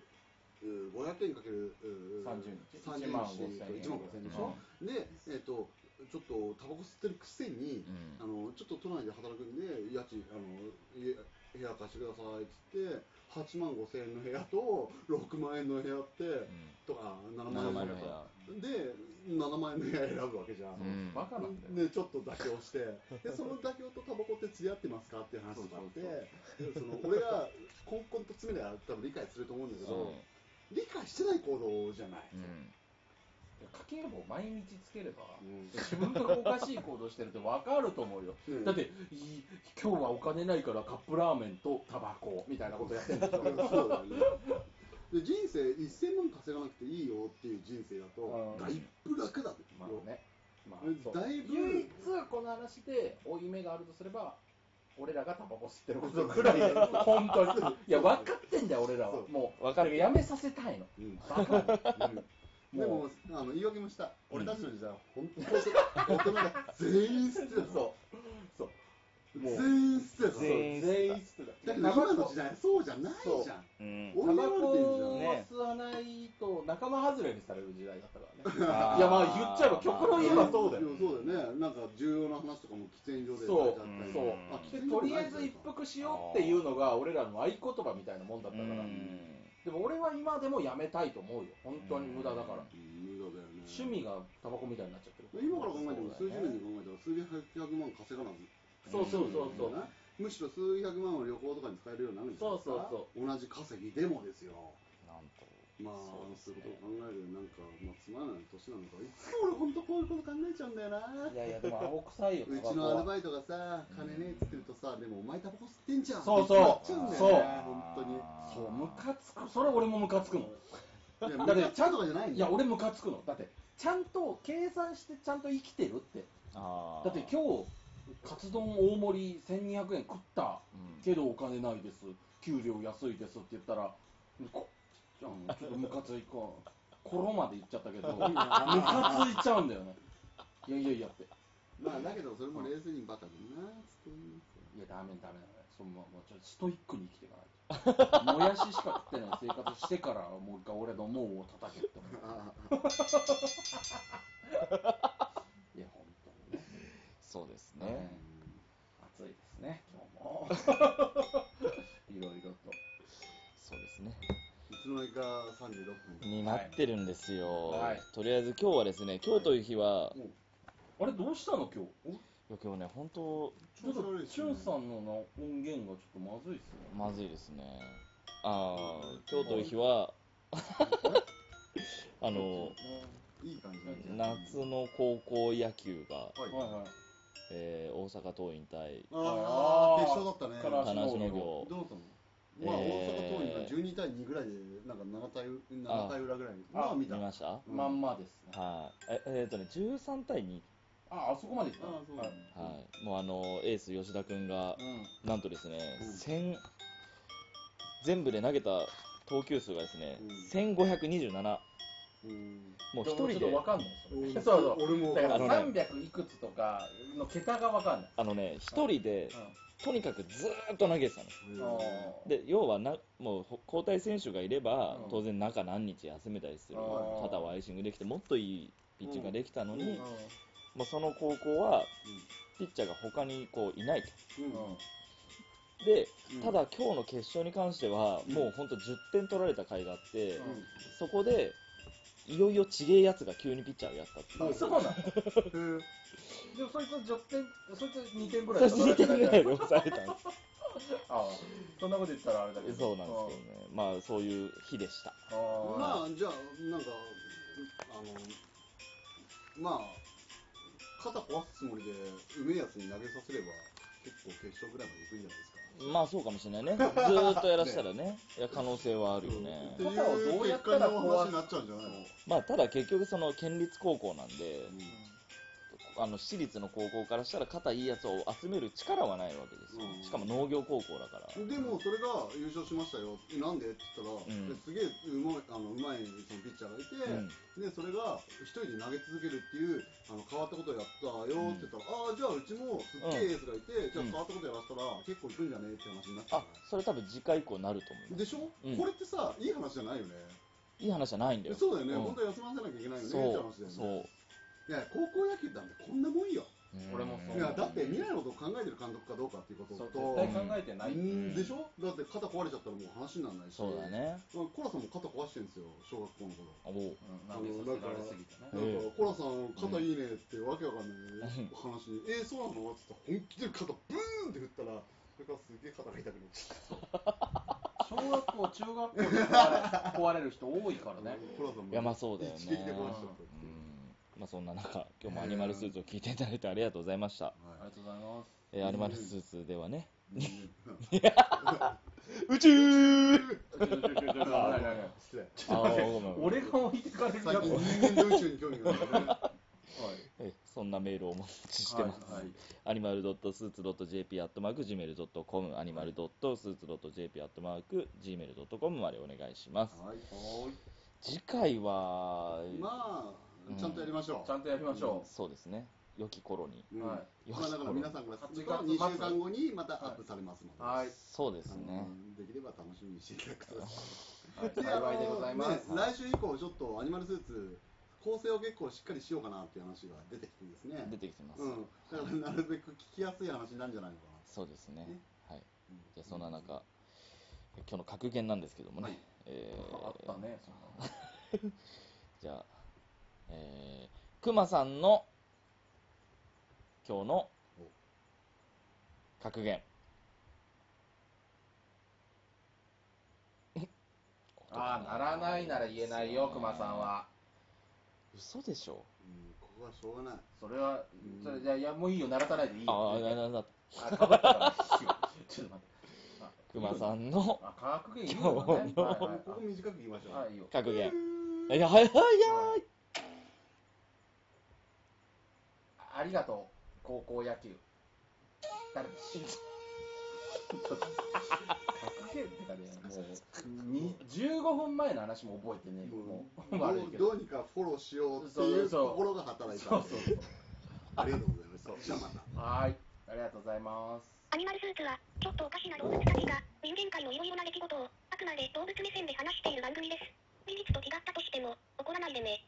C: うー500円かけるうー
D: 30日
C: ？30
D: 1万
C: 日
D: 5000円。
C: 1万5000円でしょ、でえっ、とちょっとタバコ吸ってるくせに、あのちょっと都内で働くんで家賃あの家部屋貸してくださいっつって8万5千円の部屋と6万円の部屋って、とか7万円
B: 7万円
C: の部
B: 屋。
C: で7万円の部屋選ぶわけじゃん、
B: うん。
D: バカなんだよ、
C: でちょっと妥協して。でその妥協とタバコって釣り合ってますかっていう話があってでその俺がコンコンと詰めりゃ多分理解すると思うんだけど、理解してない行動じゃない、
D: 家計簿毎日つければ、
C: うん。
D: 自分がおかしい行動してるって分かると思うよ、
C: うん。
D: だってい今日はお金ないからカップラーメンとタバコみたいなことやってんでしょ。
C: そうだよねで人生1000万稼がなくていいよっていう人生だと
D: うん。
C: だいぶ楽だよ、
D: まあね、まあ
C: だいぶ
D: 唯一この話で負い目があるとすれば俺らがタバコ吸ってること。ぐらい。で 本当に。いや分かってんだよ俺らは。もう
B: 分かる。
D: やめさせたいの。
C: うん。
D: バカ
C: うん。でもあの言い訳もした。俺たちの時代は本当に大人が全員吸ってた。
D: そう。そう。
C: 全員吸ってた。
D: そう。
B: 全員
D: 吸ってた。
C: だけど今の時代そうじゃない
D: そう
C: じゃん
D: タバコを
B: ね
D: 吸わないと仲間外れにされる時代だったからね。いやまあ言っちゃえば極論言えばそうだよ
C: いやそうだよね。なんか重要な話とかも喫煙所で
D: そうそう。
B: うん
C: あ喫
D: でとりあえず一服しようっていうのが俺らの合言葉みたいなもんだったから。でも俺は今でもやめたいと思うよ。本当に無駄だから。
C: うん。無駄だよね。
D: 趣味がタバコみたいになっちゃってる。
C: 今から考えても数十年に考えたら数百万稼がな
D: そうそうそうそう。
C: ねむしろ数百万を旅行とかに使えるようになるんですか？
D: そうそう
C: 同じ稼ぎでもですよ。
B: なんと。
C: まあ
B: そうですね。
C: そういうことを考えるなんか、まあ、つまらない年なのか。いつも俺本当こういうこと考えちゃうんだよない
D: やいやでも青臭いよ
C: うちのアルバイトがさ金ねえっつってるとさでもお前タバコ吸ってんじゃん。
D: そうそう。
C: って言っちゃうんだよね本当に
D: そうムカつくそれ俺もムカつくの
C: いや
D: だって
C: ムカつくとかじゃない
D: いや俺ムカつくのだってちゃんと計算してちゃんと生きてるってだって今日カツ丼大盛り1200円食った
B: うん。
D: けどお金ないです。給料安いですって言ったらこちょっとムカついこ コロまで言っちゃったけどムカついちゃうんだよね。いやいやいやって。
C: まあだけどそれも冷静にバカだなつって
D: いやダメダメダメ。そのもうちょっとストイックに生きていかないと。もやししか食ってない生活してからもう一回俺の脳を叩けって思う
C: あ
D: いや本当にね
B: そうです
D: ね
B: ね
D: 暑いですね今日も いろいろと。
B: そうですね。
C: いつの間にか36分。
B: になってるんですよ、
D: はい。
B: とりあえず今日はですね今日という日は
D: あれどうしたの今日？
B: いや今日ね本当
D: ちょっとチュンさんのな音源がちょっとまずいっすね。
B: まずいですね。ああ今日という日は あの
C: いい感じ
B: 夏の高校野球が、
C: はい。
D: はいはい
B: えー大阪桐蔭対
C: ああ決勝だったね。
D: から
B: 金足農業
C: どうだったの？まあ、
B: えー。
C: 大阪桐蔭が12対2ぐらいで、なんか7回 ,7 回裏ぐらいに、
D: あ
C: まあ見た。
B: 見ました？
C: うん。
D: まんまですね。
B: はい。ええーとね13対2
D: ああそこまでいった。
C: あそう。
D: はい。
B: はい。もうあのエース吉田君が
D: うん。
B: なんとですね、
C: うん。
B: 千全部で投げた投球数がですね、
C: うん。
B: 1527
C: うん
B: もう一人
D: ちょっと
B: で
D: わかんないそれ
C: うん。
D: そうそう。
C: 俺も。
D: だから
B: あのね。
D: 300いくつとかの桁がわかんない。
B: あのね一人でとにかくずーっと投げてたの。で要はなもうほ交代選手がいれば、
D: うん。
B: 当然中何日休めたりする。肩をアイシングできてもっといいピッチングができたのに、
C: うん。
B: もうその高校はピッチャーが他にこういないと。で
C: うん。
B: ただ今日の決勝に関しては、
C: うん。
B: もう本当10点取られた回があって、
D: うん。
B: そこでいよいよちげえやつが急にピッチャーをやったっていう。
D: あそうなの
C: へー。
D: でもそいつ10点そいつ2点ぐらい。
B: そして2点ぐらいで抑えたんです
D: ああそんなこと言ったらあれだけど。
B: そうなんですけどね。まあそういう日でした。
D: ああ。
C: まあ、じゃあ、なんか、あの、まあ、肩壊すつもりで、うめえやつに投げさせれば、結構決勝ぐらいまで行くんじゃないですか。
B: まあそうかもしれないね。ずーっとやらせたらね。いや可能性はあるよね。
C: っていう
D: 肩をどうやったら
C: 結果の話になっちゃうんじゃないの？
B: まあただ結局その県立高校なんで
C: うん
B: あの私立の高校からしたら肩いいやつを集める力はないわけですよ。
C: うん。
B: しかも農業高校だから。
C: でもそれが優勝しましたよ、なんで？って言ったら、
B: ん。
C: ですげえうまいあのうまいそのピッチャーがいて、でそれが一人で投げ続けるっていうあの変わったことをやったよって言ったら、ああ、じゃあうちもすっげえエースがいて、じゃあ変わったことやらせたら結構いくんじゃねえって話になった。
B: あそれ多分次回以降なると思います
C: でしょ、
B: うん。
C: これってさ、いい話じゃないよね。
B: いい話じゃないんだよ。
C: そうだよね、
B: ん。
C: 本当は休ませなきゃいけないよねって
B: そう
C: 話だよね。いや、高校野球なんてこんなもんよ。
D: 俺もそう。
C: いや、だって未来のことを考えてる監督かどうかっていうことと、
D: 絶対考えてない。
C: うん。でしょ？だって肩壊れちゃったらもう話にならないし。
B: そうだね。
C: まあコラさんも肩壊してるんですよ、小学校の頃。
B: おう。
D: うん。投げさせられすぎてね。
C: なんか、コラさん、肩いいねってわけわかんない
B: うん。
C: 話に、えー、そうなの？って言ったら、本気で肩ブーンって振ったら、それからすげえ肩が痛くなっちゃ
D: 小学校中学校で壊れ壊れる人多いからね。
C: コラさんも
B: いやまあそうだよね。
C: 一撃で壊しちゃ
B: まあそんな中今日もアニマルスーツを聞いていただいてありがとうございました、
D: ありがとうございます。
B: えーアニマルスーツではね。
C: う ん
B: 宇宙
C: 失礼。
B: あーごめんごめん。
D: 俺が置いてかれる
C: 最近
D: やつ
C: 人間と宇宙に興味があるからね。
B: えそんなメールをお待ちしてます、
D: はいはい。
B: アニマルドットスーツドット JP アットマーク Gmail.com アニマルドットスーツドット JP アットマーク Gmail.com までお願いします。
C: はい。
B: 次回は、
C: ま
B: うん
C: あちゃんとやりましょう、
D: ちゃんとやりましょ
B: そうですね。良き頃に。
C: うん
D: はい
C: まあ、だから皆さんからすると
D: 8
C: 2
D: 月末
C: 週間後にまたアップされますので、
D: はい
B: そうですね。
C: できれば楽しみにしていただくと
D: う。はい、幸いでございます。
C: ね、来週以降ちょっとアニマルスーツ構成を結構しっかりしようかなっていう話が出てきてですね
B: 出てきてます。
C: うん、だからなるべく聞きやすい話なんじゃないのかな
B: そうですね
C: ね。
B: はい。じゃあそんな中、今日の格言なんですけどもね。
C: はい
B: えー
D: あったね、そんなの。
B: じゃあ、えー、くまさんの今日の格言。
D: ああ、ならないなら言えないよ、熊さんは。
B: 嘘でしょ？
C: うん、ここはしょうがない
D: それは、それじゃあ、いや、もういいよ、鳴らさないでいいよ。
B: ああ、ななな、
D: あ、かぶったから。ちょっと待って。あ
B: くまさんの
D: あ、格言いいよね。
B: 今日の
D: はいはい
C: ここ短く言いましょう、
D: はい、いいよ。
B: 格言。いや、はいはいはい。
D: ありがとう、高校野球。ダルビッシュ。15 分前の話も覚えてね、もう悪いけど
C: どうにかフォローしようっていう心が働いた、ありがとうございます。じゃあまた。
D: はい、ありがとうございます。
E: アニマルスーツは、ちょっとおかしな動物たちが、人間界のいろいろな出来事を、あくまで動物目線で話している番組です。事実と違ったとしても、怒らないでね。